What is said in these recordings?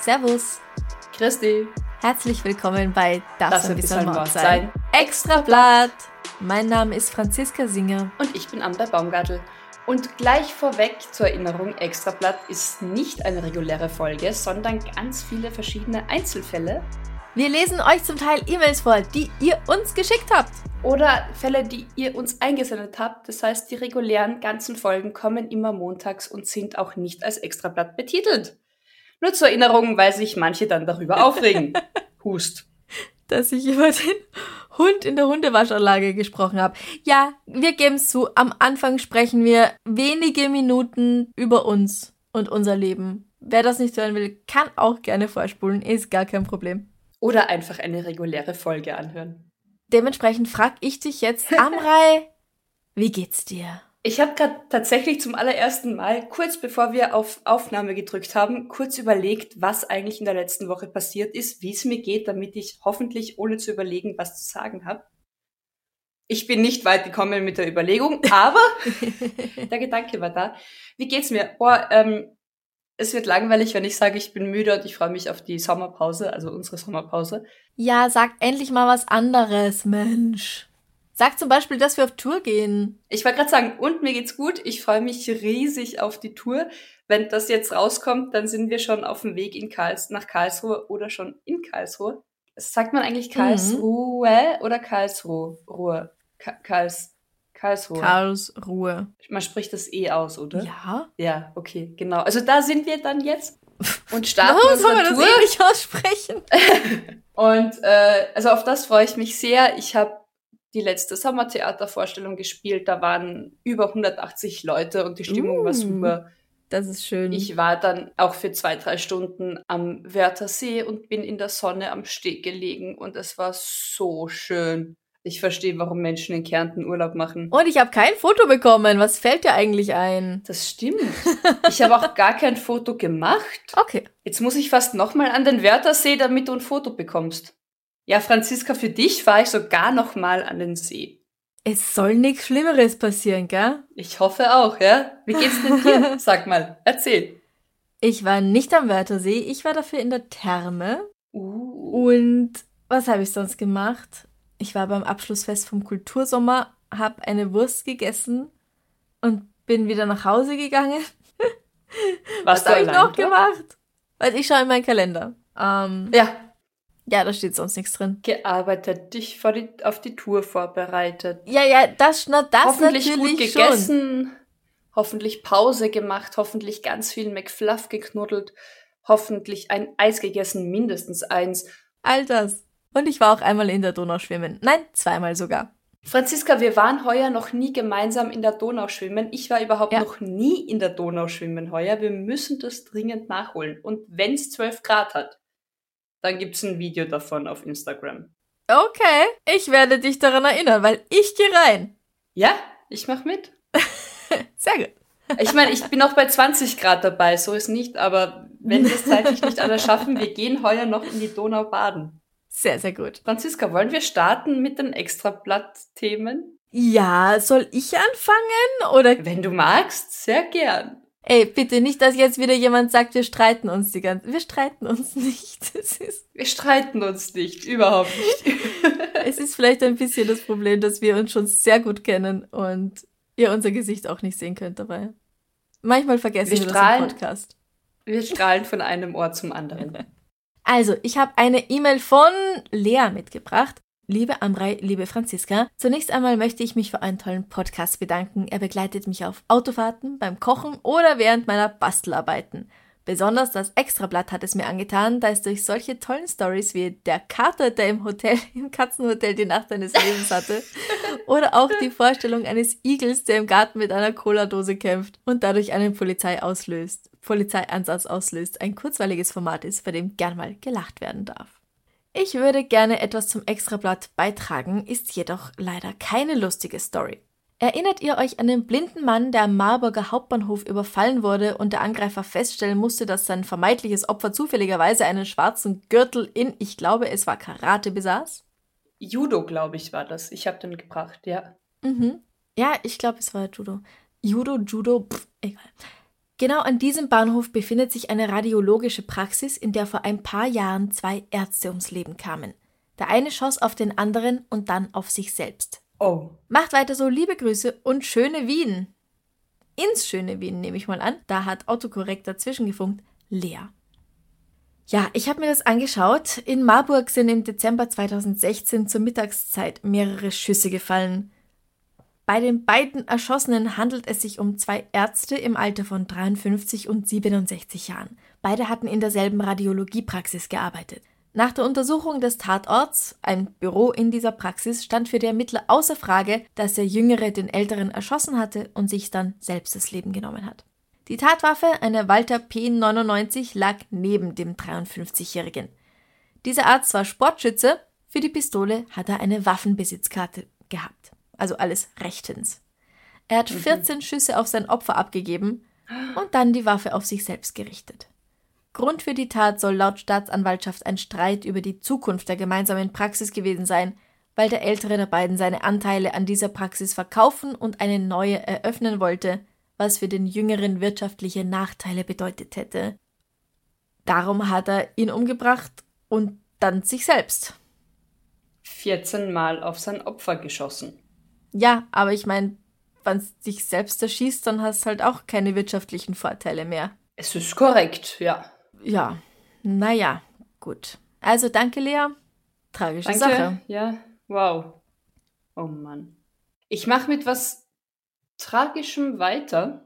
Servus. Christi. Herzlich willkommen bei Das, Das ein bisschen bisschen Mord sein. sein. Extrablatt. Mein Name ist Franziska Singer. Und ich bin Amber Baumgartel. Und gleich vorweg zur Erinnerung, Extrablatt ist nicht eine reguläre Folge, sondern ganz viele verschiedene Einzelfälle Wir lesen euch zum Teil E-Mails vor, die ihr uns geschickt habt. oder Fälle, die ihr uns eingesendet habt. Das heißt, die regulären ganzen Folgen kommen immer montags und sind auch nicht als Extrablatt betitelt. Nur zur Erinnerung, weil sich manche dann darüber aufregen. Hust. Dass ich über den Hund in der Hundewaschanlage gesprochen habe. Ja, wir geben es zu, am Anfang sprechen wir wenige Minuten über uns und unser Leben. Wer das nicht hören will, kann auch gerne vorspulen, ist gar kein Problem. Oder einfach eine reguläre Folge anhören. Dementsprechend frag ich dich jetzt, Amrei, wie geht's dir? Ich habe gerade tatsächlich zum allerersten Mal, kurz bevor wir auf Aufnahme gedrückt haben, kurz überlegt, was eigentlich in der letzten Woche passiert ist, wie es mir geht, damit ich hoffentlich, ohne zu überlegen, was zu sagen habe. Ich bin nicht weit gekommen mit der Überlegung, aber der Gedanke war da. Wie geht's mir? Boah, ähm, es wird langweilig, wenn ich sage, ich bin müde und ich freue mich auf die Sommerpause, also unsere Sommerpause. Ja, sag endlich mal was anderes, Mensch. Sag zum Beispiel, dass wir auf Tour gehen. Ich wollte gerade sagen, und mir geht's gut. Ich freue mich riesig auf die Tour. Wenn das jetzt rauskommt, dann sind wir schon auf dem Weg in Karls nach Karlsruhe oder schon in Karlsruhe. Sagt man eigentlich Karlsruhe oder Karlsruhe? Ruhe. Ka Karls Karlsruhe. Karlsruhe. man spricht das eh aus, oder? Ja? Ja, okay, genau. Also da sind wir dann jetzt und starten Warum soll man das eh nicht aussprechen? Und äh, also auf das freue ich mich sehr. Ich habe die letzte Sommertheatervorstellung gespielt. Da waren über 180 Leute und die Stimmung war Uh. super. Das ist schön. Ich war dann auch für zwei, drei Stunden am Wörthersee und bin in der Sonne am Steg gelegen und es war so schön. Ich verstehe, warum Menschen in Kärnten Urlaub machen. Und ich habe kein Foto bekommen. Was fällt dir eigentlich ein? Das stimmt. Ich habe auch gar kein Foto gemacht. Okay. Jetzt muss ich fast nochmal an den Wörthersee, damit du ein Foto bekommst. Ja, Franziska, für dich fahre ich sogar nochmal an den See. Es soll nichts Schlimmeres passieren, gell? Ich hoffe auch, ja? Wie geht's denn dir? Sag mal, erzähl. Ich war nicht am Wörthersee, ich war dafür in der Therme. Uh. Und was habe ich sonst gemacht? Ich war beim Abschlussfest vom Kultursommer, habe eine Wurst gegessen und bin wieder nach Hause gegangen. Was habe ich noch gemacht? Weil ich schaue in meinen Kalender. Ähm, Ja, ja, da steht sonst nichts drin. gearbeitet, dich die, auf die Tour vorbereitet. Ja, ja, das, na, das hoffentlich natürlich gut schon. gegessen, hoffentlich Pause gemacht, hoffentlich ganz viel McFluff geknuddelt, hoffentlich ein Eis gegessen, mindestens eins. All das. Und ich war auch einmal in der Donau schwimmen. Nein, zweimal sogar. Franziska, wir waren heuer noch nie gemeinsam in der Donau schwimmen. Ich war überhaupt Ja. noch nie in der Donau schwimmen heuer. Wir müssen das dringend nachholen. Und wenn es 12 Grad hat, dann gibt's ein Video davon auf Instagram. Okay, ich werde dich daran erinnern, weil ich gehe rein. Ja, ich mach mit. Sehr gut. Ich meine, ich bin auch bei 20 Grad dabei, so ist nicht, aber wenn wir es zeitlich nicht alle schaffen, wir gehen heuer noch in die Donau baden. Sehr, sehr gut. Franziska, wollen wir starten mit den Extrablatt-Themen? Ja, soll ich anfangen? Oder Wenn du magst, sehr gern. Ey, bitte nicht, dass jetzt wieder jemand sagt, wir streiten uns die ganze Wir streiten uns nicht. Es ist, Wir streiten uns nicht, überhaupt nicht. es ist vielleicht ein bisschen das Problem, dass wir uns schon sehr gut kennen und ihr unser Gesicht auch nicht sehen könnt dabei. Manchmal vergessen Wir wir, das strahlen- im Podcast. Wir strahlen von einem Ort zum anderen. Also, ich habe eine E-Mail von Lea mitgebracht. Liebe Amrei, liebe Franziska, zunächst einmal möchte ich mich für einen tollen Podcast bedanken. Er begleitet mich auf Autofahrten, beim Kochen oder während meiner Bastelarbeiten. Besonders das Extrablatt hat es mir angetan, da es durch solche tollen Stories wie der Kater, der im Hotel, im Katzenhotel die Nacht seines Lebens hatte, oder auch die Vorstellung eines Igels, der im Garten mit einer Cola-Dose kämpft und dadurch einen Polizei auslöst, Polizeieinsatz auslöst, ein kurzweiliges Format ist, bei dem gern mal gelacht werden darf. Ich würde gerne etwas zum Extrablatt beitragen, ist jedoch leider keine lustige Story. Erinnert ihr euch an den blinden Mann, der am Marburger Hauptbahnhof überfallen wurde und der Angreifer feststellen musste, dass sein vermeintliches Opfer zufälligerweise einen schwarzen Gürtel in, ich glaube, es war Karate besaß? Judo, glaube ich, war das. Ich habe den gebracht, ja. Mhm. Ja, ich glaube, es war Judo. Judo, Judo, pff, egal. Genau an diesem Bahnhof befindet sich eine radiologische Praxis, in der vor ein paar Jahren zwei Ärzte ums Leben kamen. Der eine schoss auf den anderen und dann auf sich selbst. Oh. Macht weiter so, liebe Grüße und schöne Wien. Ins schöne Wien nehme ich mal an. Da hat Autokorrekt dazwischen gefunkt. Lea. Ja, ich habe mir das angeschaut. In Marburg sind im Dezember 2016 zur Mittagszeit mehrere Schüsse gefallen. Bei den beiden Erschossenen handelt es sich um zwei Ärzte im Alter von 53 und 67 Jahren. Beide hatten in derselben Radiologiepraxis gearbeitet. Nach der Untersuchung des Tatorts, ein Büro in dieser Praxis, stand für die Ermittler außer Frage, dass der Jüngere den Älteren erschossen hatte und sich dann selbst das Leben genommen hat. Die Tatwaffe, eine Walter P99, lag neben dem 53-Jährigen. Dieser Arzt war Sportschütze, für die Pistole hat er eine Waffenbesitzkarte gehabt also alles rechtens. Er hat 14 mhm. Schüsse auf sein Opfer abgegeben und dann die Waffe auf sich selbst gerichtet. Grund für die Tat soll laut Staatsanwaltschaft ein Streit über die Zukunft der gemeinsamen Praxis gewesen sein, weil der ältere der beiden seine Anteile an dieser Praxis verkaufen und eine neue eröffnen wollte, was für den jüngeren wirtschaftliche Nachteile bedeutet hätte. Darum hat er ihn umgebracht und dann sich selbst. 14 Mal auf sein Opfer geschossen. Ja, aber ich meine, wenn es dich selbst erschießt, dann hast du halt auch keine wirtschaftlichen Vorteile mehr. Es ist korrekt, ja. Ja, naja, gut. Also danke, Lea. Tragische danke. Sache. Ja, wow. Oh Mann. Ich mache mit was Tragischem weiter.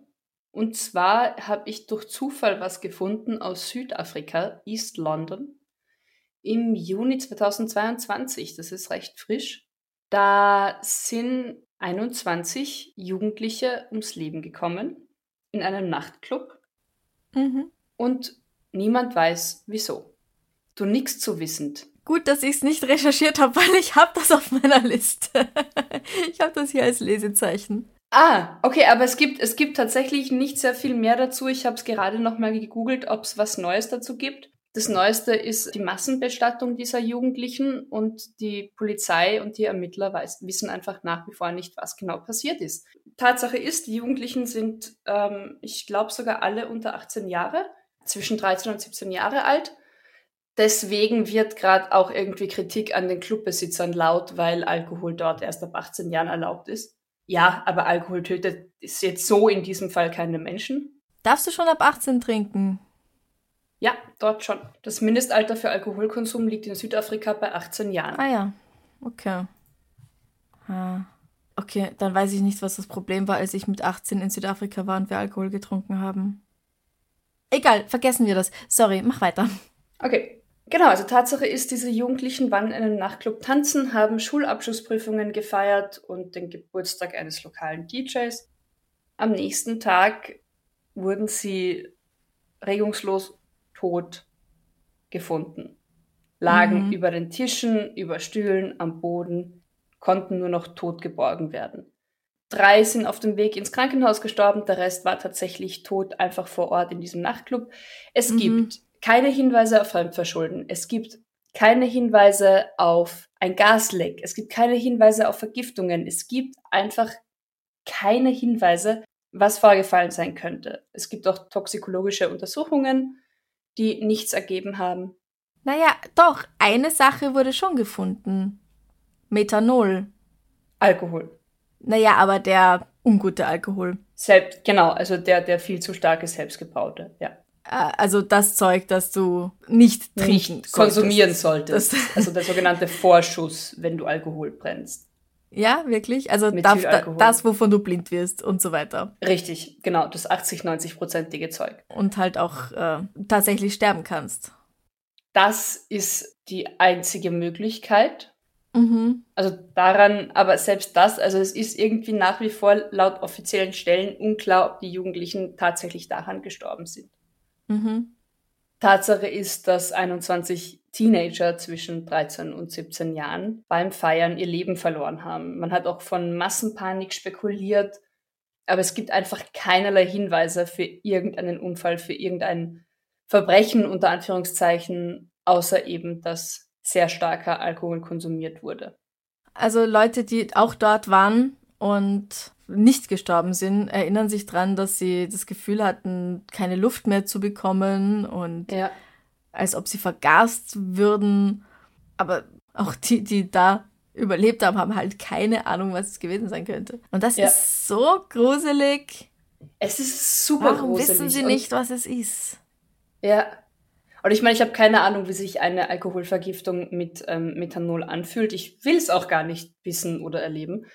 Und zwar habe ich durch Zufall was gefunden aus Südafrika, East London, im Juni 2022. Das ist recht frisch. Da sind 21 Jugendliche ums Leben gekommen in einem Nachtclub mhm. und niemand weiß wieso. Du nix zu wissend. Gut, dass ich es nicht recherchiert habe, weil ich habe das auf meiner Liste. ich habe das hier als Lesezeichen. Ah, okay, aber es gibt, es gibt tatsächlich nicht sehr viel mehr dazu. Ich habe es gerade nochmal gegoogelt, ob es was Neues dazu gibt. Das Neueste ist die Massenbestattung dieser Jugendlichen und die Polizei und die Ermittler weiß, wissen einfach nach wie vor nicht, was genau passiert ist. Tatsache ist, die Jugendlichen sind, ähm, ich glaube, sogar alle unter 18 Jahre, zwischen 13 und 17 Jahre alt. Deswegen wird gerade auch irgendwie Kritik an den Clubbesitzern laut, weil Alkohol dort erst ab 18 Jahren erlaubt ist. Ja, aber Alkohol tötet ist jetzt so in diesem Fall keine Menschen. Darfst du schon ab 18 trinken? Ja, dort schon. Das Mindestalter für Alkoholkonsum liegt in Südafrika bei 18 Jahren. Ah ja, okay. Ah. Okay, dann weiß ich nicht, was das Problem war, als ich mit 18 in Südafrika war und wir Alkohol getrunken haben. Egal, vergessen wir das. Sorry, mach weiter. Okay. Genau, also Tatsache ist, diese Jugendlichen waren in einem Nachtclub tanzen, haben Schulabschlussprüfungen gefeiert und den Geburtstag eines lokalen DJs. Am nächsten Tag wurden sie regungslos tot gefunden. Lagen mhm. über den Tischen, über Stühlen, am Boden, konnten nur noch tot geborgen werden. Drei sind auf dem Weg ins Krankenhaus gestorben, der Rest war tatsächlich tot, einfach vor Ort in diesem Nachtclub. Es mhm. gibt keine Hinweise auf Fremdverschulden. Es gibt keine Hinweise auf ein Gasleck. Es gibt keine Hinweise auf Vergiftungen. Es gibt einfach keine Hinweise, was vorgefallen sein könnte. Es gibt auch toxikologische Untersuchungen die nichts ergeben haben. Naja, doch, eine Sache wurde schon gefunden. Methanol. Alkohol. Naja, aber der ungute Alkohol. Selbst, genau, also der, der viel zu starke selbstgebraute, ja. Äh, also das Zeug, das du nicht trinken nicht konsumieren solltest. also der sogenannte Vorschuss, wenn du Alkohol brennst. Ja, wirklich? Also darf, das, wovon du blind wirst und so weiter. Richtig, genau, das 80, 90-prozentige Zeug. Und halt auch äh, tatsächlich sterben kannst. Das ist die einzige Möglichkeit. Mhm. Also daran, aber selbst das, also es ist irgendwie nach wie vor laut offiziellen Stellen unklar, ob die Jugendlichen tatsächlich daran gestorben sind. Mhm. Tatsache ist, dass 21 Teenager zwischen 13 und 17 Jahren beim Feiern ihr Leben verloren haben. Man hat auch von Massenpanik spekuliert, aber es gibt einfach keinerlei Hinweise für irgendeinen Unfall, für irgendein Verbrechen unter Anführungszeichen, außer eben, dass sehr starker Alkohol konsumiert wurde. Also Leute, die auch dort waren und nicht gestorben sind, erinnern sich daran, dass sie das Gefühl hatten, keine Luft mehr zu bekommen und ja. als ob sie vergast würden. Aber auch die, die da überlebt haben, haben halt keine Ahnung, was es gewesen sein könnte. Und das ja. ist so gruselig. Es ist super Warum gruselig. Warum wissen sie nicht, was es ist? Ja. Und ich meine, ich habe keine Ahnung, wie sich eine Alkoholvergiftung mit ähm, Methanol anfühlt. Ich will es auch gar nicht wissen oder erleben.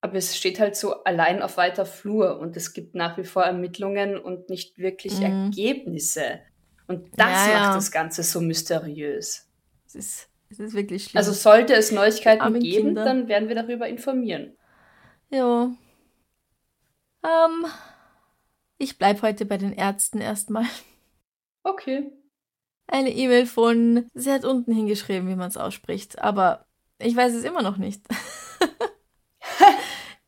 Aber es steht halt so allein auf weiter Flur und es gibt nach wie vor Ermittlungen und nicht wirklich mhm. Ergebnisse. Und das ja, macht ja. das Ganze so mysteriös. Es ist, es ist wirklich schlimm. Also sollte es Neuigkeiten Arme geben, Kinder. dann werden wir darüber informieren. Ja. Ähm, ich bleib heute bei den Ärzten erstmal. Okay. Eine E-Mail von, sie hat unten hingeschrieben, wie man es ausspricht, aber ich weiß es immer noch nicht.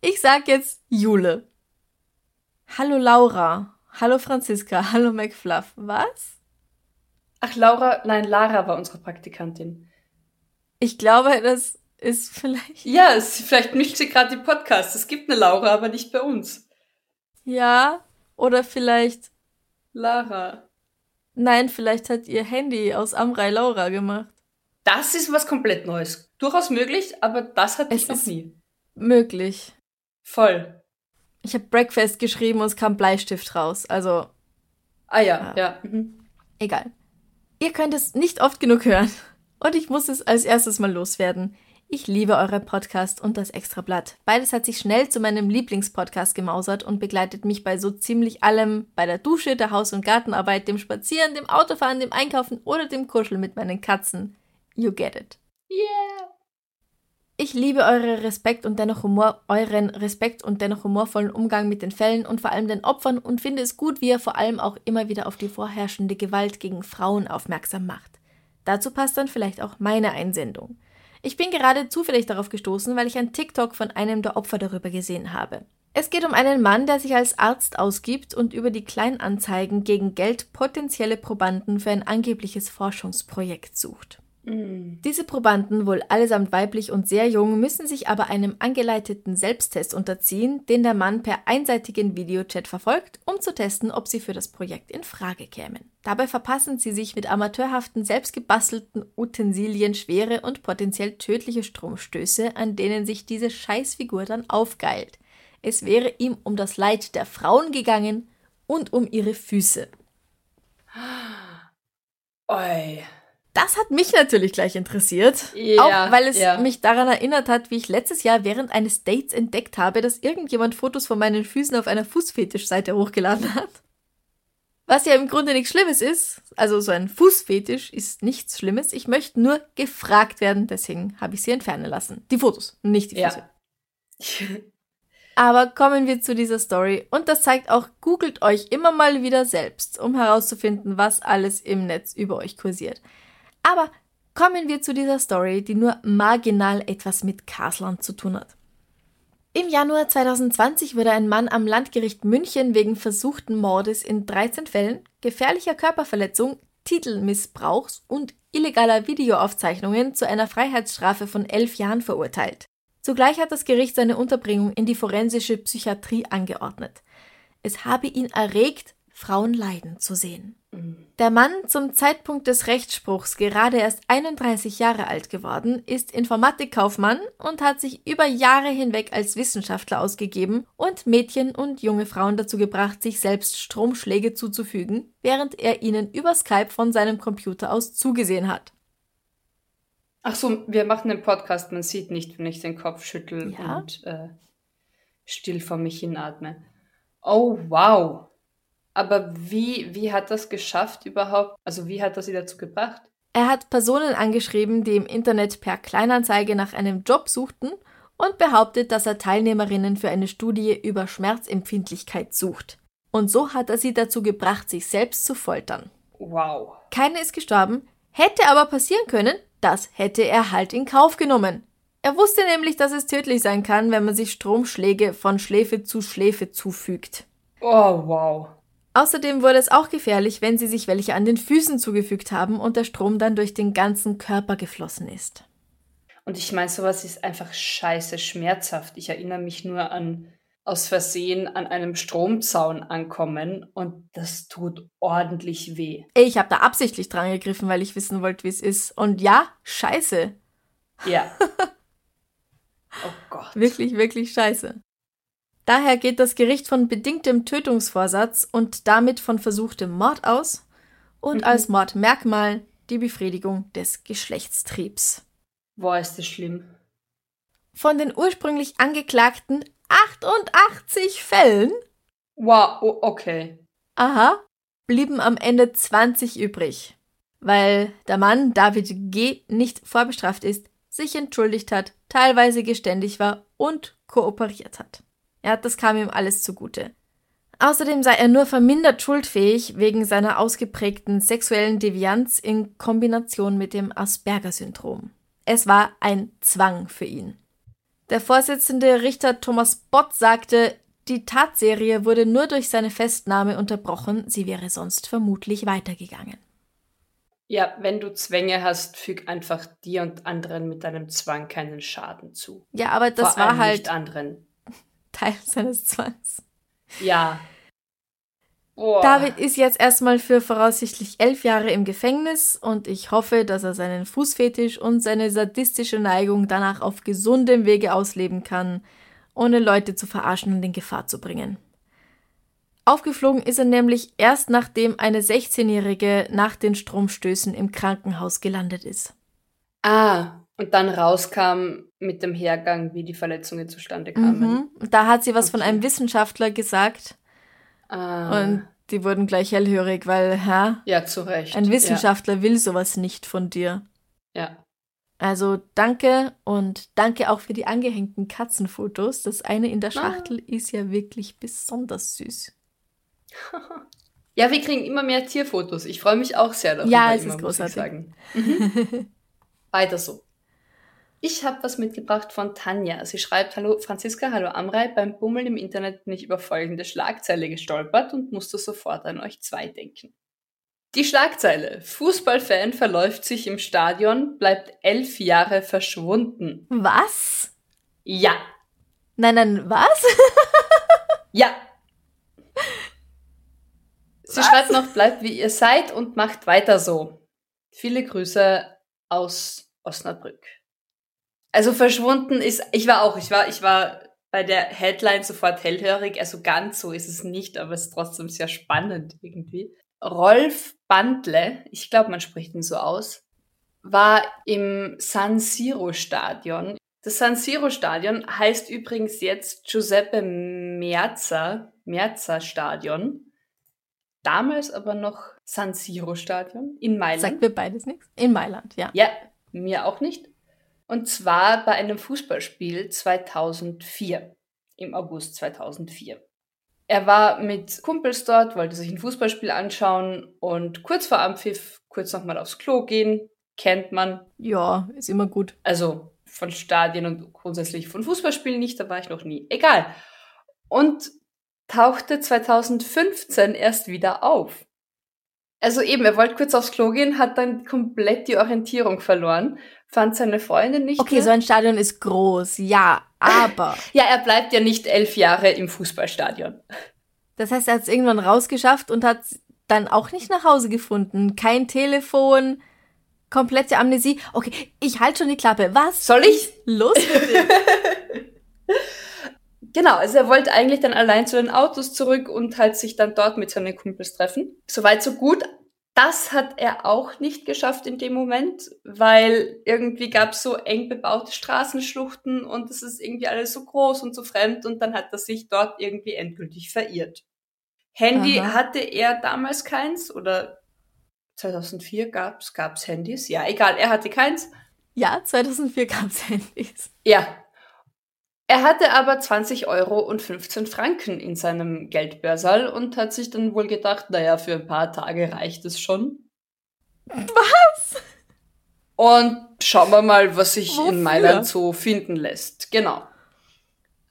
Ich sag jetzt Jule. Hallo Laura. Hallo Franziska. Hallo McFluff. Was? Ach, Laura, nein, Lara war unsere Praktikantin. Ich glaube, das ist vielleicht. Ja, es, vielleicht mischt sie gerade die Podcasts. Es gibt eine Laura, aber nicht bei uns. Ja, oder vielleicht. Lara. Nein, vielleicht hat ihr Handy aus Amrei Laura gemacht. Das ist was komplett Neues. Durchaus möglich, aber das hatte es ich noch nie. Möglich. Voll. Ich habe Breakfast geschrieben und es kam Bleistift raus. Also. Ah ja, ja. ja. Mhm. Egal. Ihr könnt es nicht oft genug hören. Und ich muss es als erstes mal loswerden. Ich liebe euren Podcast und das Extrablatt. Beides hat sich schnell zu meinem Lieblingspodcast gemausert und begleitet mich bei so ziemlich allem, bei der Dusche, der Haus- und Gartenarbeit, dem Spazieren, dem Autofahren, dem Einkaufen oder dem Kuscheln mit meinen Katzen. You get it. Yeah. Ich liebe eure Respekt und dennoch Humor, euren Respekt und dennoch humorvollen Umgang mit den Fällen und vor allem den Opfern und finde es gut, wie ihr vor allem auch immer wieder auf die vorherrschende Gewalt gegen Frauen aufmerksam macht. Dazu passt dann vielleicht auch meine Einsendung. Ich bin gerade zufällig darauf gestoßen, weil ich ein TikTok von einem der Opfer darüber gesehen habe. Es geht um einen Mann, der sich als Arzt ausgibt und über die Kleinanzeigen gegen Geld potenzielle Probanden für ein angebliches Forschungsprojekt sucht. Mhm. Diese Probanden, wohl allesamt weiblich und sehr jung, müssen sich aber einem angeleiteten Selbsttest unterziehen, den der Mann per einseitigen Videochat verfolgt, um zu testen, ob sie für das Projekt in Frage kämen. Dabei verpassen sie sich mit amateurhaften, selbstgebastelten Utensilien schwere und potenziell tödliche Stromstöße, an denen sich diese Scheißfigur dann aufgeilt. Es wäre ihm um das Leid der Frauen gegangen und um ihre Füße. Oi. Das hat mich natürlich gleich interessiert. Ja, auch weil es ja. mich daran erinnert hat, wie ich letztes Jahr während eines Dates entdeckt habe, dass irgendjemand Fotos von meinen Füßen auf einer Fußfetischseite hochgeladen hat. Was ja im Grunde nichts Schlimmes ist. Also so ein Fußfetisch ist nichts Schlimmes. Ich möchte nur gefragt werden, deswegen habe ich sie entfernen lassen. Die Fotos, nicht die Füße. Ja. Aber kommen wir zu dieser Story. Und das zeigt auch, googelt euch immer mal wieder selbst, um herauszufinden, was alles im Netz über euch kursiert. Aber kommen wir zu dieser Story, die nur marginal etwas mit Karsland zu tun hat. Im Januar 2020 wurde ein Mann am Landgericht München wegen versuchten Mordes in 13 Fällen, gefährlicher Körperverletzung, Titelmissbrauchs und illegaler Videoaufzeichnungen zu einer Freiheitsstrafe von elf Jahren verurteilt. Zugleich hat das Gericht seine Unterbringung in die forensische Psychiatrie angeordnet. Es habe ihn erregt, Frauen leiden zu sehen. Der Mann, zum Zeitpunkt des Rechtsspruchs gerade erst 31 Jahre alt geworden, ist Informatikkaufmann und hat sich über Jahre hinweg als Wissenschaftler ausgegeben und Mädchen und junge Frauen dazu gebracht, sich selbst Stromschläge zuzufügen, während er ihnen über Skype von seinem Computer aus zugesehen hat. Ach so, wir machen den Podcast, man sieht nicht, wenn ich den Kopf schüttel Ja? und äh, still vor mich hinatme. Oh, wow. Aber wie, wie hat das geschafft überhaupt? Also wie hat das sie dazu gebracht? Er hat Personen angeschrieben, die im Internet per Kleinanzeige nach einem Job suchten und behauptet, dass er Teilnehmerinnen für eine Studie über Schmerzempfindlichkeit sucht. Und so hat er sie dazu gebracht, sich selbst zu foltern. Wow. Keine ist gestorben, hätte aber passieren können, das hätte er halt in Kauf genommen. Er wusste nämlich, dass es tödlich sein kann, wenn man sich Stromschläge von Schläfe zu Schläfe zufügt. Oh, wow. Außerdem wurde es auch gefährlich, wenn sie sich welche an den Füßen zugefügt haben und der Strom dann durch den ganzen Körper geflossen ist. Und ich meine, sowas ist einfach scheiße schmerzhaft. Ich erinnere mich nur an aus Versehen an einem Stromzaun ankommen und das tut ordentlich weh. Ich habe da absichtlich dran gegriffen, weil ich wissen wollte, wie es ist. Und ja, scheiße. Ja. oh Gott. Wirklich, wirklich scheiße. Daher geht das Gericht von bedingtem Tötungsvorsatz und damit von versuchtem Mord aus und Mhm. als Mordmerkmal die Befriedigung des Geschlechtstriebs. Boah, ist das schlimm. Von den ursprünglich angeklagten 88 Fällen, Wow, okay. aha, blieben am Ende 20 übrig, weil der Mann David G. nicht vorbestraft ist, sich entschuldigt hat, teilweise geständig war und kooperiert hat. Ja, das kam ihm alles zugute. Außerdem sei er nur vermindert schuldfähig wegen seiner ausgeprägten sexuellen Devianz in Kombination mit dem Asperger-Syndrom. Es war ein Zwang für ihn. Der Vorsitzende Richter Thomas Bott sagte, die Tatserie wurde nur durch seine Festnahme unterbrochen, sie wäre sonst vermutlich weitergegangen. Ja, wenn du Zwänge hast, füg einfach dir und anderen mit deinem Zwang keinen Schaden zu. Ja, aber das Vor war halt anderen. Teil seines Zwangs. Ja. Boah. David ist jetzt erstmal für voraussichtlich elf Jahre im Gefängnis und ich hoffe, dass er seinen Fußfetisch und seine sadistische Neigung danach auf gesundem Wege ausleben kann, ohne Leute zu verarschen und in Gefahr zu bringen. Aufgeflogen ist er nämlich erst nachdem eine 16-Jährige nach den Stromstößen im Krankenhaus gelandet ist. Ah, und dann rauskam mit dem Hergang, wie die Verletzungen zustande kamen. Mhm. Da hat sie was von Okay. einem Wissenschaftler gesagt Ah, und die wurden gleich hellhörig, weil, hä? ja, zu Recht. Ein Wissenschaftler will sowas nicht von dir. Ja. ja. Also danke und danke auch für die angehängten Katzenfotos. Das eine in der Ah. Schachtel ist ja wirklich besonders süß. Ja, wir kriegen immer mehr Tierfotos. Ich freue mich auch sehr darüber. Ja, es immer, ist muss ich großartig. sagen. Mhm. Weiter so. Ich habe was mitgebracht von Tanja. Sie schreibt, Hallo Franziska, hallo Amrei. Beim Bummeln im Internet bin ich über folgende Schlagzeile gestolpert und musste sofort an euch zwei denken. Die Schlagzeile. Fußballfan verläuft sich im Stadion, bleibt elf Jahre verschwunden. Was? Ja, Nein, nein, was? Ja. Sie Was? schreibt noch, bleibt wie ihr seid und macht weiter so. Viele Grüße aus Osnabrück. Also verschwunden ist, ich war auch, ich war, ich war bei der Headline sofort hellhörig, also ganz so ist es nicht, aber es ist trotzdem sehr spannend irgendwie. Rolf Bandle, ich glaube, man spricht ihn so aus, war im San Siro Stadion. Das San Siro Stadion heißt übrigens jetzt Giuseppe Merza, Merza Stadion. Damals aber noch San Siro Stadion in Mailand. Sagt mir beides nichts. In Mailand, ja. Ja, mir auch nicht. Und zwar bei einem Fußballspiel 2004, im August 2004. Er war mit Kumpels dort, wollte sich ein Fußballspiel anschauen und kurz vor Anpfiff kurz nochmal aufs Klo gehen, kennt man. Ja, ist immer gut. Also von Stadien und grundsätzlich von Fußballspielen nicht, da war ich noch nie. Egal. Und tauchte 2015 erst wieder auf. Also eben, er wollte kurz aufs Klo gehen, hat dann komplett die Orientierung verloren, fand seine Freundin nicht Okay, mehr. so ein Stadion ist groß, ja, aber. ja, er bleibt ja nicht elf Jahre im Fußballstadion. Das heißt, er hat es irgendwann rausgeschafft und hat dann auch nicht nach Hause gefunden. Kein Telefon, komplette Amnesie. Okay, ich halte schon die Klappe. Was? Soll ich? Los. Genau, also er wollte eigentlich dann allein zu den Autos zurück und halt sich dann dort mit seinen Kumpels treffen. Soweit so gut. Das hat er auch nicht geschafft in dem Moment, weil irgendwie gab es so eng bebaute Straßenschluchten und es ist irgendwie alles so groß und so fremd und dann hat er sich dort irgendwie endgültig verirrt. Handy Aha. hatte er damals keins oder 2004 gab's gab's Handys? Ja, egal, er hatte keins. Ja, 2004 gab's Handys. Ja, er hatte aber 20 Euro und 15 Franken in seinem Geldbörsal und hat sich dann wohl gedacht, naja, für ein paar Tage reicht es schon. Was? Und schauen wir mal, was sich Wofür? in Mailand so finden lässt. Genau.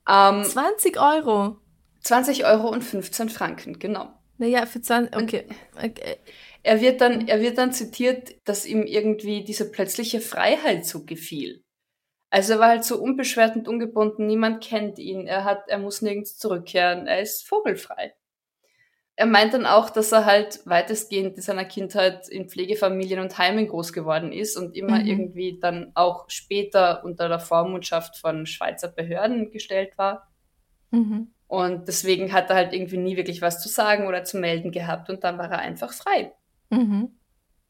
Ähm, 20 Euro. 20 Euro und 15 Franken, genau. Naja, für 20, okay. okay. Er wird dann, er wird dann zitiert, dass ihm irgendwie diese plötzliche Freiheit so gefiel. Also er war halt so unbeschwert und ungebunden, niemand kennt ihn, er hat, er muss nirgends zurückkehren, er ist vogelfrei. Er meint dann auch, dass er halt weitestgehend in seiner Kindheit in Pflegefamilien und Heimen groß geworden ist und immer mhm. irgendwie dann auch später unter der Vormundschaft von Schweizer Behörden gestellt war. Mhm. Und deswegen hat er halt irgendwie nie wirklich was zu sagen oder zu melden gehabt und dann war er einfach frei. Mhm.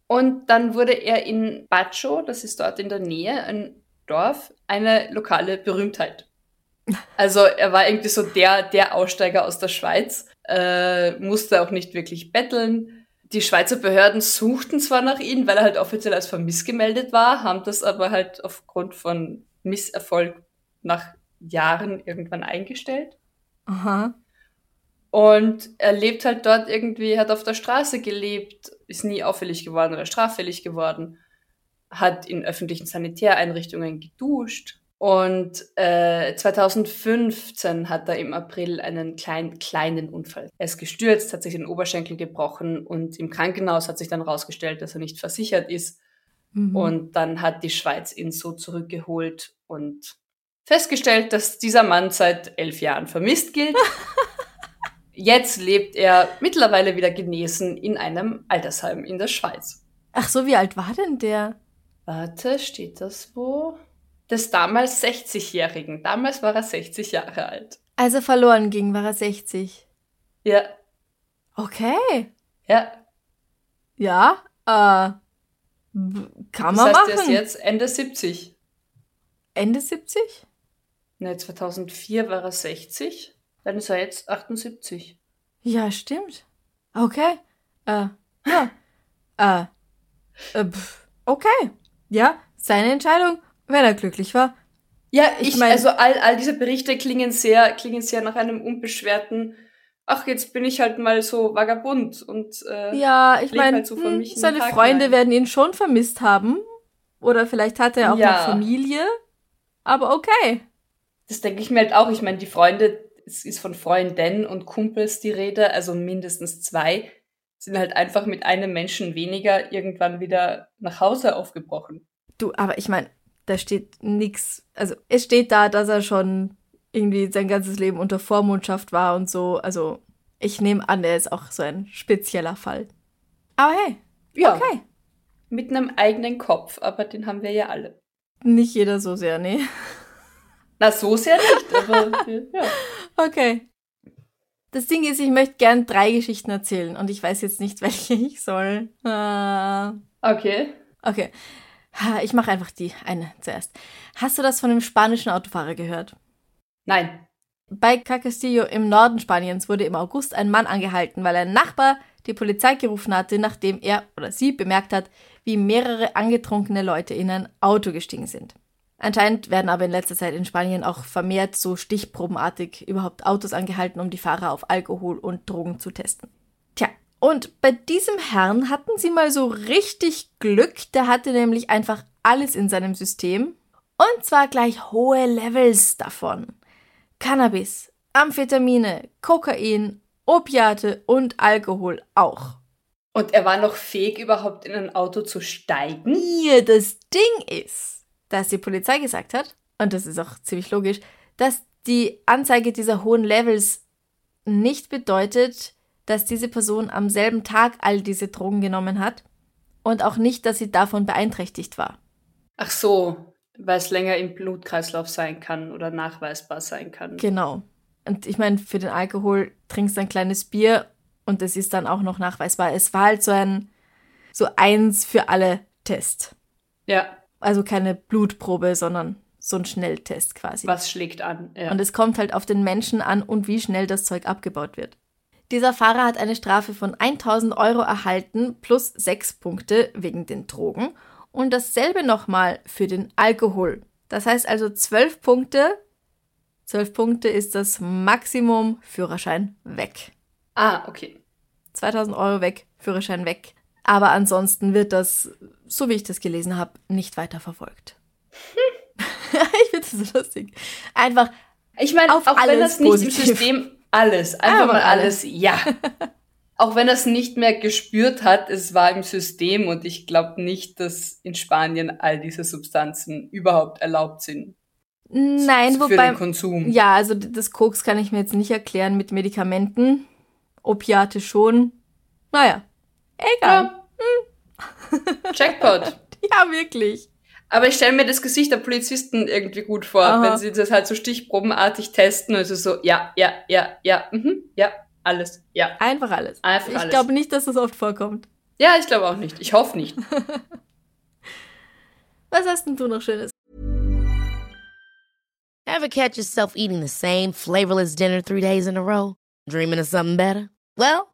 Und dann wurde er in Bacho, das ist dort in der Nähe, ein Dorf eine lokale Berühmtheit. Also er war irgendwie so der, der Aussteiger aus der Schweiz, äh, musste auch nicht wirklich betteln. Die Schweizer Behörden suchten zwar nach ihm, weil er halt offiziell als vermisst gemeldet war, haben das aber halt aufgrund von Misserfolg nach Jahren irgendwann eingestellt. Aha. Und er lebt halt dort irgendwie, hat auf der Straße gelebt, ist nie auffällig geworden oder straffällig geworden hat in öffentlichen Sanitäreinrichtungen geduscht. Und äh, 2015 hat er im April einen kleinen, kleinen Unfall. Er ist gestürzt, hat sich den Oberschenkel gebrochen und im Krankenhaus hat sich dann herausgestellt, dass er nicht versichert ist. Mhm. Und dann hat die Schweiz ihn so zurückgeholt und festgestellt, dass dieser Mann seit elf Jahren vermisst gilt. Jetzt lebt er mittlerweile wieder genesen in einem Altersheim in der Schweiz. Ach so, wie alt war denn der? Warte, steht das wo? Des damals 60-Jährigen. Damals war er 60 Jahre alt. Als er verloren ging, war er 60. Ja. Okay. Ja. Ja, äh, kann man das heißt, machen. Er ist jetzt Ende 70. Ende 70? Ne, 2004 war er 60. Dann ist er jetzt 78. Ja, stimmt. Okay. Äh, ja. äh, äh, okay ja, seine Entscheidung, wenn er glücklich war. Ja, ich, ich meine, also all, all diese Berichte klingen sehr, klingen sehr nach einem unbeschwerten, ach, jetzt bin ich halt mal so vagabund und äh, Ja, ich meine, halt so hm, seine Freunde rein. werden ihn schon vermisst haben. Oder vielleicht hat er auch ja. noch Familie. Aber okay. Das denke ich mir halt auch. Ich meine, die Freunde, es ist von Freunden und Kumpels die Rede, also mindestens zwei sind halt einfach mit einem Menschen weniger irgendwann wieder nach Hause aufgebrochen. Du, aber ich meine, da steht nix. Also es steht da, dass er schon irgendwie sein ganzes Leben unter Vormundschaft war und so. Also ich nehme an, er ist auch so ein spezieller Fall. Aber hey, ja. okay. Mit einem eigenen Kopf, aber den haben wir ja alle. Nicht jeder so sehr, nee. Na, so sehr nicht, aber ja. Okay. Das Ding ist, ich möchte gern drei Geschichten erzählen und ich weiß jetzt nicht, welche ich soll. Uh, okay. Okay. Ich mache einfach die eine zuerst. Hast du das von einem spanischen Autofahrer gehört? Nein. Bei Cacastillo im Norden Spaniens wurde im August ein Mann angehalten, weil ein Nachbar die Polizei gerufen hatte, nachdem er oder sie bemerkt hat, wie mehrere angetrunkene Leute in ein Auto gestiegen sind. Anscheinend werden aber in letzter Zeit in Spanien auch vermehrt so stichprobenartig überhaupt Autos angehalten, um die Fahrer auf Alkohol und Drogen zu testen. Tja, und bei diesem Herrn hatten sie mal so richtig Glück, der hatte nämlich einfach alles in seinem System. Und zwar gleich hohe Levels davon. Cannabis, Amphetamine, Kokain, Opiate und Alkohol auch. Und er war noch fähig, überhaupt in ein Auto zu steigen? Ja, das Ding ist, dass die Polizei gesagt hat, und das ist auch ziemlich logisch, dass die Anzeige dieser hohen Levels nicht bedeutet, dass diese Person am selben Tag all diese Drogen genommen hat und auch nicht, dass sie davon beeinträchtigt war. Ach so, weil es länger im Blutkreislauf sein kann oder nachweisbar sein kann. Genau. Und ich meine, für den Alkohol trinkst du ein kleines Bier und es ist dann auch noch nachweisbar. Es war halt so ein so eins für alle Test. Ja. Also keine Blutprobe, sondern so ein Schnelltest quasi. Was schlägt an? Ja. Und es kommt halt auf den Menschen an und wie schnell das Zeug abgebaut wird. Dieser Fahrer hat eine Strafe von 1000 Euro erhalten plus sechs Punkte wegen den Drogen und dasselbe nochmal für den Alkohol. Das heißt also zwölf Punkte. Zwölf Punkte ist das Maximum Führerschein weg. ah, okay. 2000 Euro weg, Führerschein weg. Aber ansonsten wird das, so wie ich das gelesen habe, nicht weiter verfolgt. ich finde das so lustig. Einfach, Ich meine, Auf auch wenn alles das nicht positiv. im System alles, einfach Einfach mal alles, ja. auch wenn er es nicht mehr gespürt hat, es war im System und ich glaube nicht, dass in Spanien all diese Substanzen überhaupt erlaubt sind nein, für wobei, den Konsum. ja, also das Koks kann ich mir jetzt nicht erklären mit Medikamenten. Opiate schon. Naja, egal. Ja. Jackpot. Ja, wirklich. Aber ich stelle mir das Gesicht der Polizisten irgendwie gut vor, Aha. wenn sie das halt so stichprobenartig testen und es ist so, ja, ja, ja, ja, mhm, ja, alles, ja. Einfach alles. Einfach ich alles. glaube nicht, dass das oft vorkommt. Ja, ich glaube auch nicht. Ich hoffe nicht. Was hast denn du noch Schönes? Ever catch yourself eating the same flavorless dinner three days in a row? Dreaming of something better? Well,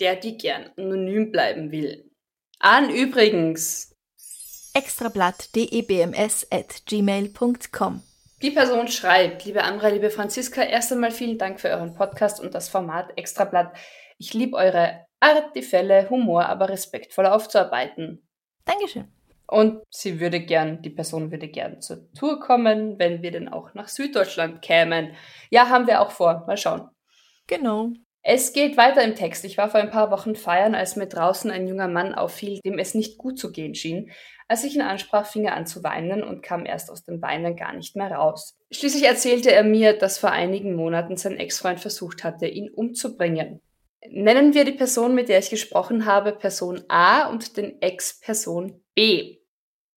der die gern anonym bleiben will. An übrigens, Extrablatt.debms at gmail.com. die Person schreibt, liebe Amra, liebe Franziska, erst einmal vielen Dank für euren Podcast und das Format Extrablatt. Ich liebe eure Art, die Fälle, Humor, aber respektvoll aufzuarbeiten. Dankeschön. Und sie würde gern, die Person würde gern zur Tour kommen, wenn wir denn auch nach Süddeutschland kämen. Ja, haben wir auch vor. Mal schauen. Genau. Es geht weiter im Text. Ich war vor ein paar Wochen feiern, als mir draußen ein junger Mann auffiel, dem es nicht gut zu gehen schien. Als ich ihn ansprach, fing er an zu weinen und kam erst aus dem Weinen gar nicht mehr raus. Schließlich erzählte er mir, dass vor einigen Monaten sein Ex-Freund versucht hatte, ihn umzubringen. Nennen wir die Person, mit der ich gesprochen habe, Person A und den Ex Person B.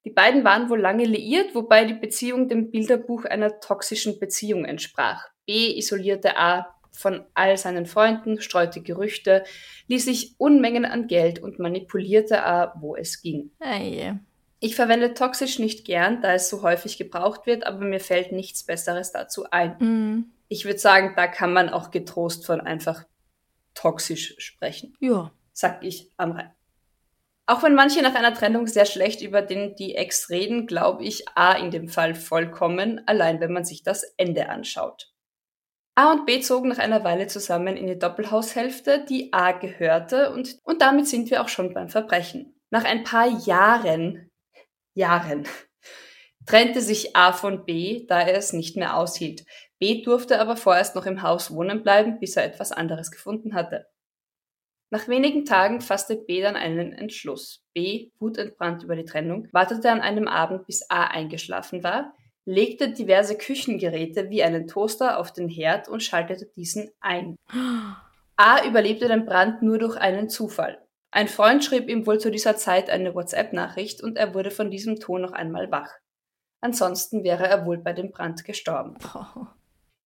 Die beiden waren wohl lange liiert, wobei die Beziehung dem Bilderbuch einer toxischen Beziehung entsprach. B isolierte A von all seinen Freunden, streute Gerüchte, ließ sich Unmengen an Geld und manipulierte A, wo es ging. Ei. Ich verwende toxisch nicht gern, da es so häufig gebraucht wird, aber mir fällt nichts Besseres dazu ein. Mm, Ich würde sagen, da kann man auch getrost von einfach toxisch sprechen ja. sag ich am Rhein. Auch wenn manche nach einer Trennung sehr schlecht über den die Ex reden, glaube ich A in dem Fall vollkommen, allein wenn man sich das Ende anschaut. A und B zogen nach einer Weile zusammen in die Doppelhaushälfte, die A gehörte, und, und damit sind wir auch schon beim Verbrechen. Nach ein paar Jahren, Jahren, trennte sich A von B, da er es nicht mehr aushielt. B durfte aber vorerst noch im Haus wohnen bleiben, bis er etwas anderes gefunden hatte. Nach wenigen Tagen fasste B dann einen Entschluss. B, wutentbrannt über die Trennung, wartete an einem Abend, bis A eingeschlafen war, legte diverse Küchengeräte wie einen Toaster auf den Herd und schaltete diesen ein. A überlebte den Brand nur durch einen Zufall. Ein Freund schrieb ihm wohl zu dieser Zeit eine WhatsApp-Nachricht und er wurde von diesem Ton noch einmal wach. Ansonsten wäre er wohl bei dem Brand gestorben. Oh.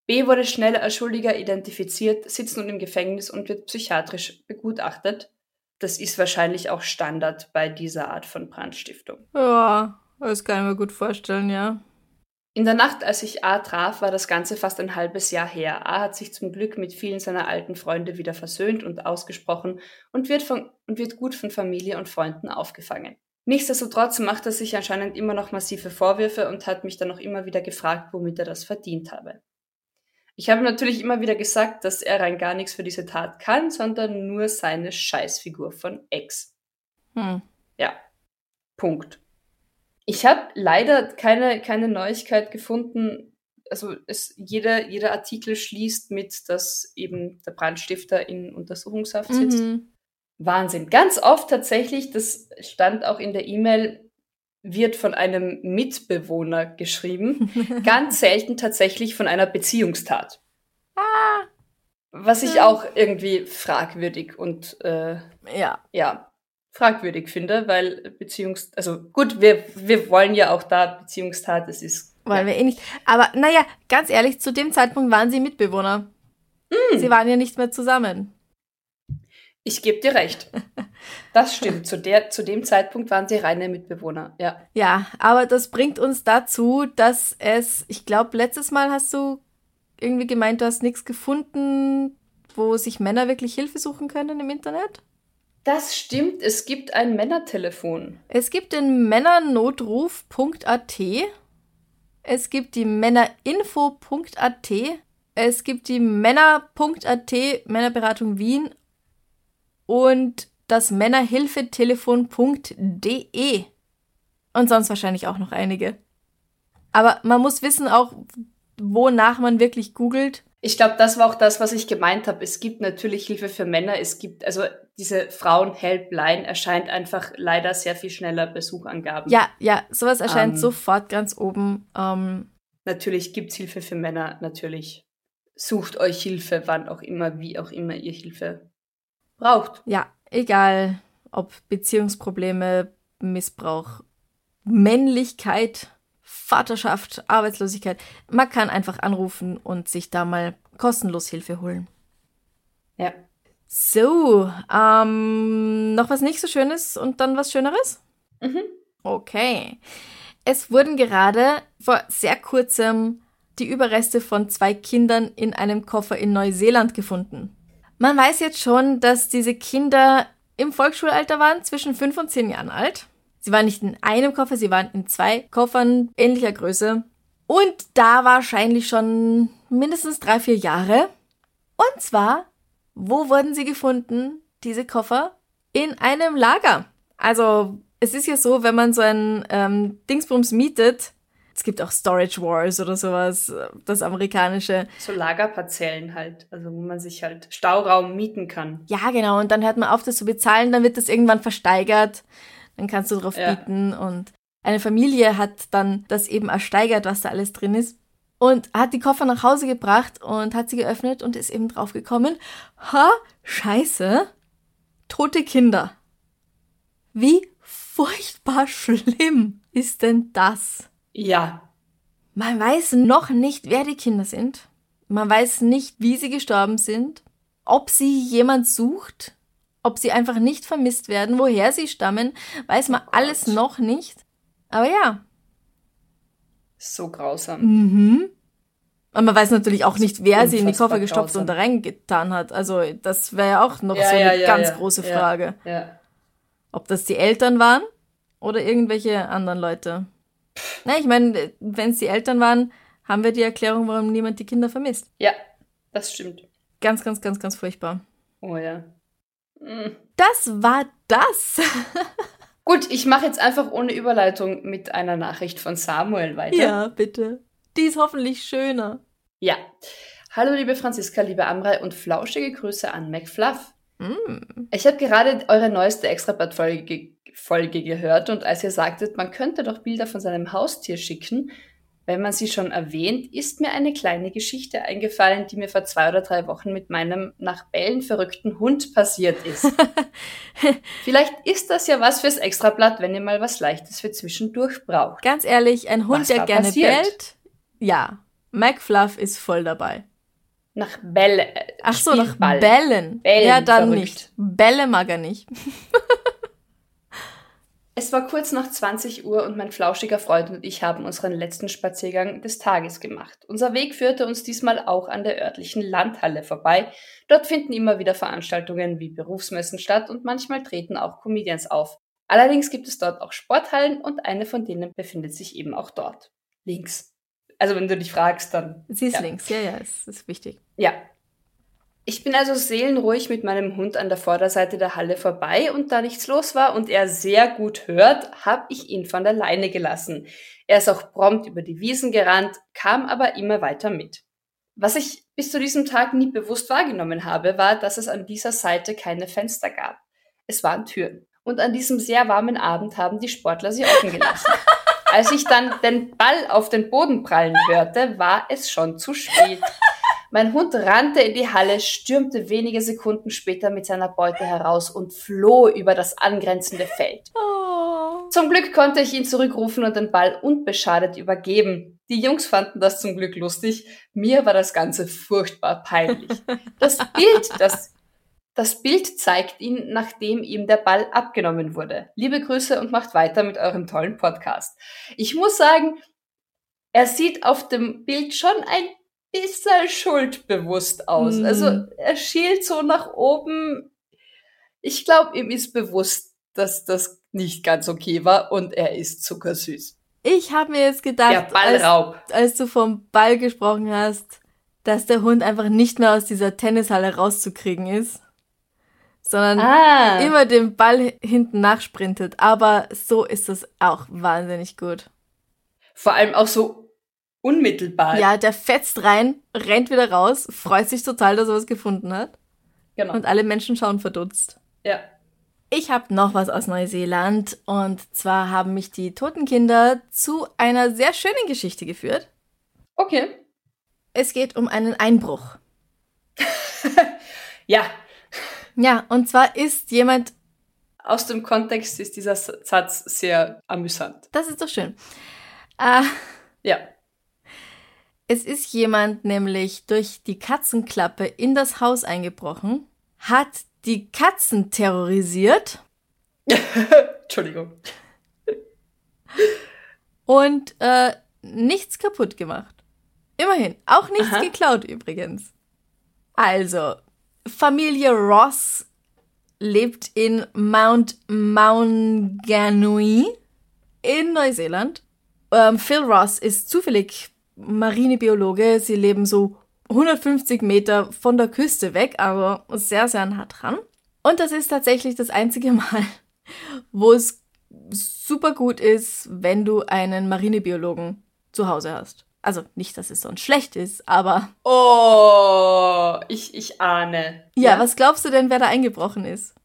B wurde schnell als Schuldiger identifiziert, sitzt nun im Gefängnis und wird psychiatrisch begutachtet. Das ist wahrscheinlich auch Standard bei dieser Art von Brandstiftung. Ja, das kann ich mir gut vorstellen, ja. In der Nacht, als ich A traf, war das Ganze fast ein halbes Jahr her. A hat sich zum Glück mit vielen seiner alten Freunde wieder versöhnt und ausgesprochen und wird, von, und wird gut von Familie und Freunden aufgefangen. Nichtsdestotrotz macht er sich anscheinend immer noch massive Vorwürfe und hat mich dann auch immer wieder gefragt, womit er das verdient habe. Ich habe natürlich immer wieder gesagt, dass er rein gar nichts für diese Tat kann, sondern nur seine Scheißfigur von Ex. Hm. Ja. Punkt. Ich habe leider keine, keine Neuigkeit gefunden. Also es, jeder, jeder Artikel schließt mit, dass eben der Brandstifter in Untersuchungshaft sitzt. Mhm. Wahnsinn. Ganz oft tatsächlich, das stand auch in der E-Mail, wird von einem Mitbewohner geschrieben. Ganz selten tatsächlich von einer Beziehungstat. Ah. Was ich Hm. auch irgendwie fragwürdig und äh, Ja. ja, fragwürdig finde, weil Beziehungs... Also gut, wir, wir wollen ja auch da Beziehungstat, es ist... Wollen wir eh nicht. Aber naja, ganz ehrlich, zu dem Zeitpunkt waren sie Mitbewohner. Hm. Sie waren ja nicht mehr zusammen. Ich gebe dir recht. Das stimmt. Zu, der, zu dem Zeitpunkt waren sie reine Mitbewohner. Ja. Ja, aber das bringt uns dazu, dass es, ich glaube, letztes Mal hast du irgendwie gemeint, du hast nichts gefunden, wo sich Männer wirklich Hilfe suchen können im Internet. Das stimmt. Es gibt ein Männertelefon. Es gibt den Männernotruf.at. Es gibt die Männerinfo.at. Es gibt die Männer.at, Männerberatung Wien. Und das Männerhilfetelefon.de. Und sonst wahrscheinlich auch noch einige. Aber man muss wissen auch, wonach man wirklich googelt. Ich glaube, das war auch das, was ich gemeint habe. Es gibt natürlich Hilfe für Männer. Es gibt, also diese Frauen-Helpline erscheint einfach leider sehr viel schneller bei Suchangaben. Ja, ja, sowas erscheint Ähm. sofort ganz oben. Ähm, Natürlich gibt's Hilfe für Männer, natürlich. Sucht euch Hilfe, wann auch immer, wie auch immer ihr Hilfe braucht. Ja, egal ob Beziehungsprobleme, Missbrauch, Männlichkeit, Vaterschaft, Arbeitslosigkeit. Man kann einfach anrufen und sich da mal kostenlos Hilfe holen. Ja. So, ähm, noch was nicht so Schönes und dann was Schöneres? Mhm. Okay. Es wurden gerade vor sehr kurzem die Überreste von zwei Kindern in einem Koffer in Neuseeland gefunden. Man weiß jetzt schon, dass diese Kinder im Volksschulalter waren, zwischen fünf und zehn Jahren alt. Sie waren nicht in einem Koffer, sie waren in zwei Koffern ähnlicher Größe. Und da wahrscheinlich schon mindestens drei, vier Jahre. Und zwar, wo wurden sie gefunden, diese Koffer? In einem Lager. Also, es ist ja so, wenn man so ein ähm, Dingsbums mietet, es gibt auch Storage Wars oder sowas, das amerikanische. So Lagerparzellen halt, also wo man sich halt Stauraum mieten kann. Ja, genau, und dann hört man auf, das zu bezahlen, dann wird das irgendwann versteigert, dann kannst du drauf Ja. bieten und eine Familie hat dann das eben ersteigert, was da alles drin ist und hat die Koffer nach Hause gebracht und hat sie geöffnet und ist eben draufgekommen, ha, scheiße, tote Kinder. Wie furchtbar schlimm ist denn das? Ja, Man weiß noch nicht, wer die Kinder sind. Man weiß nicht, wie sie gestorben sind, ob sie jemand sucht, ob sie einfach nicht vermisst werden, woher sie stammen, weiß man alles noch nicht. Aber ja. so grausam. Mhm. Und man weiß natürlich auch nicht, wer sie in die Koffer gestopft grausam. und da reingetan hat. Also das wäre ja auch noch Ja, so eine ja, ganz große Frage. Ja. Ob das die Eltern waren oder irgendwelche anderen Leute. Na, ich meine, wenn es die Eltern waren, haben wir die Erklärung, warum niemand die Kinder vermisst. ja, das stimmt. Ganz, ganz, ganz, ganz furchtbar. Oh ja. Das war das. Gut, ich mache jetzt einfach ohne Überleitung mit einer Nachricht von Samuel weiter. ja, bitte. Die ist hoffentlich schöner. Ja. Hallo liebe Franziska, liebe Amrei und flauschige Grüße an McFluff. Mm. Ich habe gerade eure neueste Extrablatt-Folge Folge gehört und als ihr sagtet, man könnte doch Bilder von seinem Haustier schicken, wenn man sie schon erwähnt, ist mir eine kleine Geschichte eingefallen, die mir vor zwei oder drei Wochen mit meinem nach Bällen verrückten Hund passiert ist. Vielleicht ist das ja was fürs Extrablatt, wenn ihr mal was Leichtes für zwischendurch braucht. Ganz ehrlich, ein Hund, Was der gerne passiert? bellt. Ja, McFluff ist voll dabei. Nach Bälle. äh, Ach so, nach. Bällen. Bällen ja, dann verrückt. nicht. Bälle mag er nicht. Es war kurz nach 20 Uhr und mein flauschiger Freund und ich haben unseren letzten Spaziergang des Tages gemacht. Unser Weg führte uns diesmal auch an der örtlichen Landhalle vorbei. Dort finden immer wieder Veranstaltungen wie Berufsmessen statt und manchmal treten auch Comedians auf. Allerdings gibt es dort auch Sporthallen und eine von denen befindet sich eben auch dort. Links. Also wenn du dich fragst, dann. Sie ist ja. links, ja, ja, es ist wichtig. Ja, ich bin also seelenruhig mit meinem Hund an der Vorderseite der Halle vorbei und da nichts los war und er sehr gut hört, habe ich ihn von der Leine gelassen. Er ist auch prompt über die Wiesen gerannt, kam aber immer weiter mit. Was ich bis zu diesem Tag nie bewusst wahrgenommen habe, war, dass es an dieser Seite keine Fenster gab. Es waren Türen. Und an diesem sehr warmen Abend haben die Sportler sie offen gelassen. Als ich dann den Ball auf den Boden prallen hörte, war es schon zu spät. Mein Hund rannte in die Halle, stürmte wenige Sekunden später mit seiner Beute heraus und floh über das angrenzende Feld. Oh. Zum Glück konnte ich ihn zurückrufen und den Ball unbeschadet übergeben. Die Jungs fanden das zum Glück lustig. Mir war das Ganze furchtbar peinlich. Das Bild, das, das Bild zeigt ihn, nachdem ihm der Ball abgenommen wurde. Liebe Grüße und macht weiter mit eurem tollen Podcast. Ich muss sagen, er sieht auf dem Bild schon ein bisschen schuldbewusst aus. Mhm. Also er schielt so nach oben. Ich glaube, ihm ist bewusst, dass das nicht ganz okay war und er ist zuckersüß. Ich habe mir jetzt gedacht, als, als du vom Ball gesprochen hast, dass der Hund einfach nicht mehr aus dieser Tennishalle rauszukriegen ist, sondern Ah, immer den Ball hinten nachsprintet. Aber so ist das auch wahnsinnig gut. vor allem auch so unmittelbar. Ja, der fetzt rein, rennt wieder raus, freut sich total, dass er was gefunden hat. genau. Und alle Menschen schauen verdutzt. ja. Ich habe noch was aus Neuseeland und zwar haben mich die Totenkinder zu einer sehr schönen Geschichte geführt. Okay. Es geht um einen Einbruch. Ja. Ja, und zwar ist jemand, Aus dem Kontext ist dieser Satz sehr amüsant. das ist doch schön. Äh, Ja. Es ist jemand nämlich durch die Katzenklappe in das Haus eingebrochen, hat die Katzen terrorisiert Entschuldigung. und äh, nichts kaputt gemacht. Immerhin. Auch nichts Aha. geklaut übrigens. Also, Familie Ross lebt in Mount Maunganui in Neuseeland. Ähm, Phil Ross ist zufällig Marinebiologe. Sie leben so 150 Meter von der Küste weg, aber sehr, sehr nah dran. Und das ist tatsächlich das einzige Mal, wo es super gut ist, wenn du einen Marinebiologen zu Hause hast. Also nicht, dass es sonst schlecht ist, aber Oh, ich, ich ahne. ja, was glaubst du denn, wer da eingebrochen ist?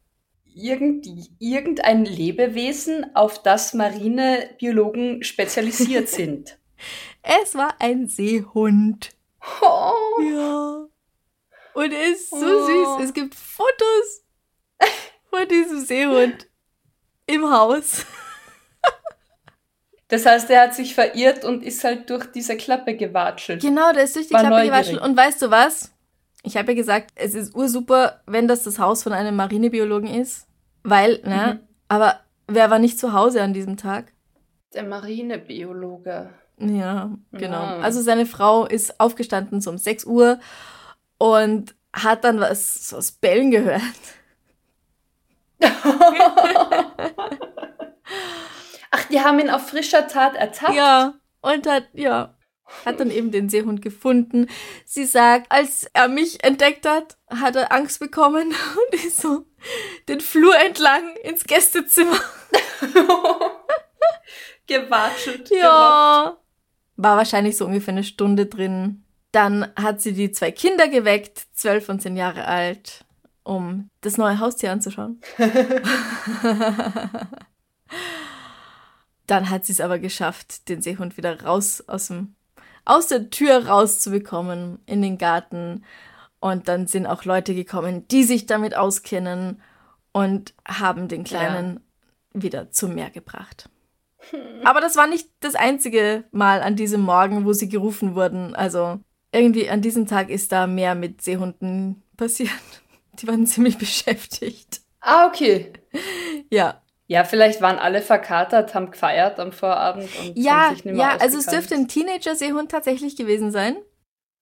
Irgend, irgendein Lebewesen, auf das Marinebiologen spezialisiert sind. Es war ein Seehund. Oh, Ja. Und er ist so Oh. süß. Es gibt Fotos von diesem Seehund im Haus. das heißt, er hat sich verirrt und ist halt durch diese Klappe gewatschelt. Genau, der ist durch die War Klappe neugierig. gewaschen. Und weißt du was? Ich habe ja gesagt, es ist ursuper, wenn das das Haus von einem Marinebiologen ist. Weil, ne? Mhm. Aber wer war nicht zu Hause an diesem Tag? Der Marinebiologe. Ja, genau. Ja. Also seine Frau ist aufgestanden so um 6 Uhr und hat dann was, so was Bellen gehört. Ach, die haben ihn auf frischer Tat ertappt. Ja, und hat, ja, hat dann eben den Seehund gefunden. Sie sagt, als er mich entdeckt hat, hat er Angst bekommen und ist so den Flur entlang ins Gästezimmer. Gewatschelt. Ja. War wahrscheinlich so ungefähr eine Stunde drin. Dann hat sie die zwei Kinder geweckt, zwölf und zehn Jahre alt, um das neue Haustier anzuschauen. Dann hat sie es aber geschafft, den Seehund wieder raus aus dem, aus der Tür rauszubekommen in den Garten. Und dann sind auch Leute gekommen, die sich damit auskennen und haben den Kleinen wieder zum Meer gebracht. Aber das war nicht das einzige Mal an diesem Morgen, wo sie gerufen wurden. Also irgendwie an diesem Tag ist da mehr mit Seehunden passiert. Die waren ziemlich beschäftigt. Ah, okay. Ja. Ja, vielleicht waren alle verkatert, haben gefeiert am Vorabend und Ja, haben sich nicht mehr ja, also es dürfte ein Teenager-Seehund tatsächlich gewesen sein.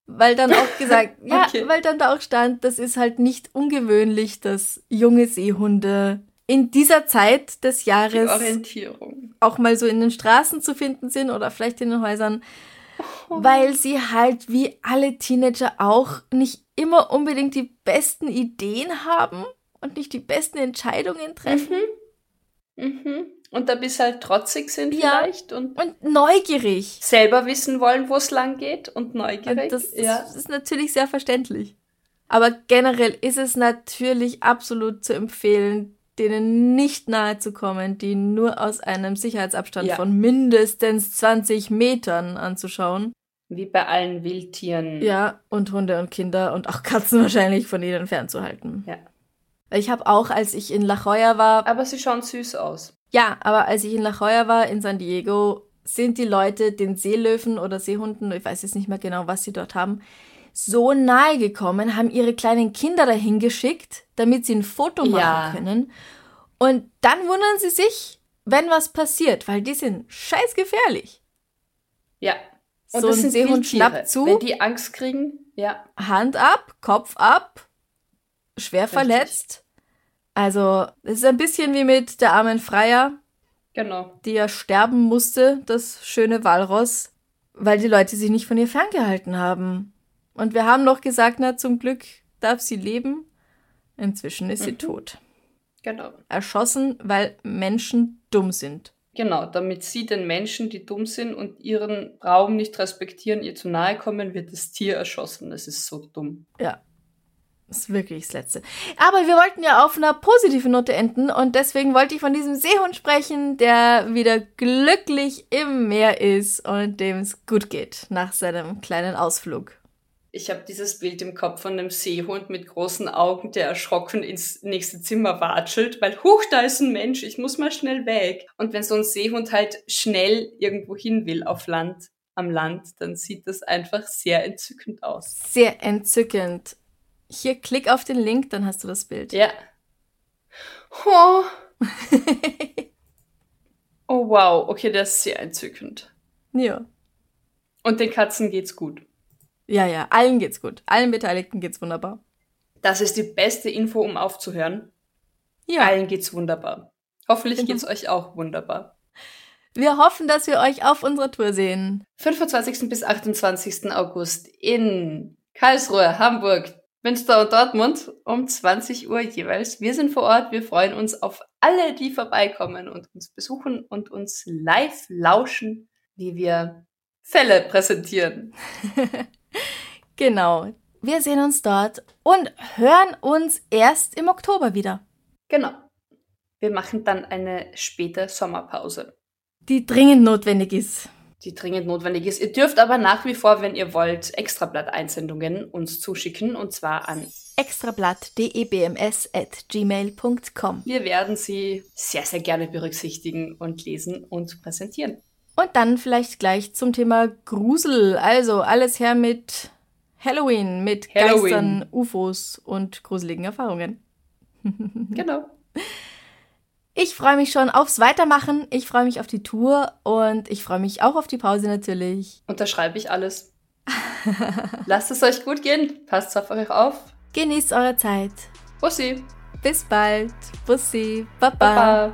Weil dann auch gesagt, ja, Okay. weil dann da auch stand, das ist halt nicht ungewöhnlich, dass junge Seehunde in dieser Zeit des Jahres auch mal so in den Straßen zu finden sind oder vielleicht in den Häusern, weil sie halt wie alle Teenager auch nicht immer unbedingt die besten Ideen haben und nicht die besten Entscheidungen treffen Mhm. Und ein bisschen halt trotzig sind Ja. vielleicht und und neugierig. selber wissen wollen, wo es lang geht und Und neugierig. das, das ja. ist natürlich sehr verständlich. Aber generell ist es natürlich absolut zu empfehlen, denen nicht nahe zu kommen, die nur aus einem Sicherheitsabstand Ja. von mindestens 20 Metern anzuschauen. Wie bei allen Wildtieren. Ja, und Hunde und Kinder und auch Katzen wahrscheinlich von ihnen fernzuhalten. Ja. Ich habe auch, als ich in La Jolla war, Aber sie schauen süß aus. ja, aber als ich in La Jolla war, in San Diego, sind die Leute den Seelöwen oder Seehunden, ich weiß jetzt nicht mehr genau, was sie dort haben, so nahe gekommen, haben ihre kleinen Kinder dahin geschickt, damit sie ein Foto machen Ja. können. Und dann wundern sie sich, wenn was passiert, weil die sind scheiß gefährlich. Ja. Und So das ein sind Seehund schnappt zu. Wenn die Angst kriegen, ja. Hand ab, Kopf ab, schwer Richtig. verletzt. Also, es ist ein bisschen wie mit der armen Freier, Genau. die ja sterben musste, das schöne Walross, weil die Leute sich nicht von ihr ferngehalten haben. Und wir haben noch gesagt, na, zum Glück darf sie leben. Inzwischen ist sie Mhm. tot. Genau. Erschossen, weil Menschen dumm sind. Genau, damit sie den Menschen, die dumm sind und ihren Raum nicht respektieren, ihr zu nahe kommen, wird das Tier erschossen. Das ist so dumm. Ja. Das ist wirklich das Letzte. Aber wir wollten ja auf einer positiven Note enden und deswegen wollte ich von diesem Seehund sprechen, der wieder glücklich im Meer ist und dem es gut geht nach seinem kleinen Ausflug. Ich habe dieses Bild im Kopf von einem Seehund mit großen Augen, der erschrocken ins nächste Zimmer watschelt, weil, huch, da ist ein Mensch, ich muss mal schnell weg. Und wenn so ein Seehund halt schnell irgendwo hin will auf Land, am Land, dann sieht das einfach sehr entzückend aus. Sehr entzückend. Hier klick auf den Link, dann hast du das Bild. Ja. Oh. oh wow, okay, der ist sehr entzückend. Ja. Und den Katzen geht's gut. Ja, ja, allen geht's gut. Allen Beteiligten geht's wunderbar. Das ist die beste Info, um aufzuhören. Ja. Allen geht's wunderbar. Hoffentlich Genau. geht's euch auch wunderbar. Wir hoffen, dass wir euch auf unserer Tour sehen. 25. bis 28. August in Karlsruhe, Hamburg, Münster und Dortmund um 20 Uhr jeweils. Wir sind vor Ort. Wir freuen uns auf alle, die vorbeikommen und uns besuchen und uns live lauschen, wie wir Fälle präsentieren. Genau. Wir sehen uns dort und hören uns erst im Oktober wieder. Genau. Wir machen dann eine späte Sommerpause, Die dringend notwendig ist. die dringend notwendig ist. Ihr dürft aber nach wie vor, wenn ihr wollt, Extrablatt-Einsendungen uns zuschicken und zwar an extrablatt.debms.gmail.com. Wir werden sie sehr, sehr gerne berücksichtigen und lesen und präsentieren. Und dann vielleicht gleich zum Thema Grusel. Also alles her mit Halloween, mit Halloween. Geistern, UFOs und gruseligen Erfahrungen. Genau. Ich freue mich schon aufs Weitermachen. Ich freue mich auf die Tour und ich freue mich auch auf die Pause natürlich. Unterschreibe ich alles. Lasst es euch gut gehen. Passt auf euch auf. Genießt eure Zeit. Bussi. Bis bald. Bussi. Baba. Baba.